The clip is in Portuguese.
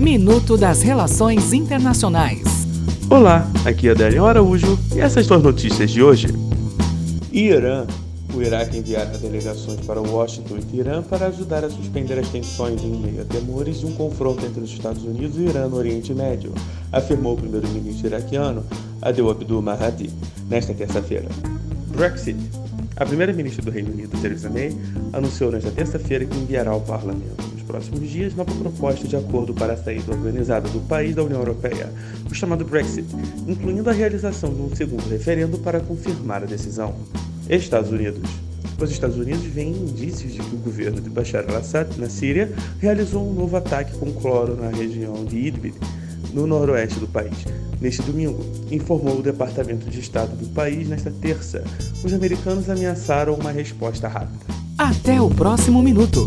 Minuto das Relações Internacionais. Olá, aqui é Daniel Araújo e essas são as notícias de hoje. Irã. O Iraque enviará delegações para Washington e Teherã para ajudar a suspender as tensões em meio a temores de um confronto entre os Estados Unidos e o Irã no Oriente Médio, afirmou o primeiro-ministro iraquiano Adel Abdul Mahdi nesta terça-feira. Brexit. A primeira-ministra do Reino Unido, Theresa May, anunciou nesta terça-feira que enviará ao parlamento próximos dias nova proposta de acordo para a saída organizada do país da União Europeia, o chamado Brexit, incluindo a realização de um segundo referendo para confirmar a decisão. Estados Unidos. Os Estados Unidos veem indícios de que o governo de Bashar al-Assad, na Síria, realizou um novo ataque com cloro na região de Idlib, no noroeste do país. Neste domingo, informou o Departamento de Estado do país nesta terça. Os americanos ameaçaram uma resposta rápida. Até o próximo minuto.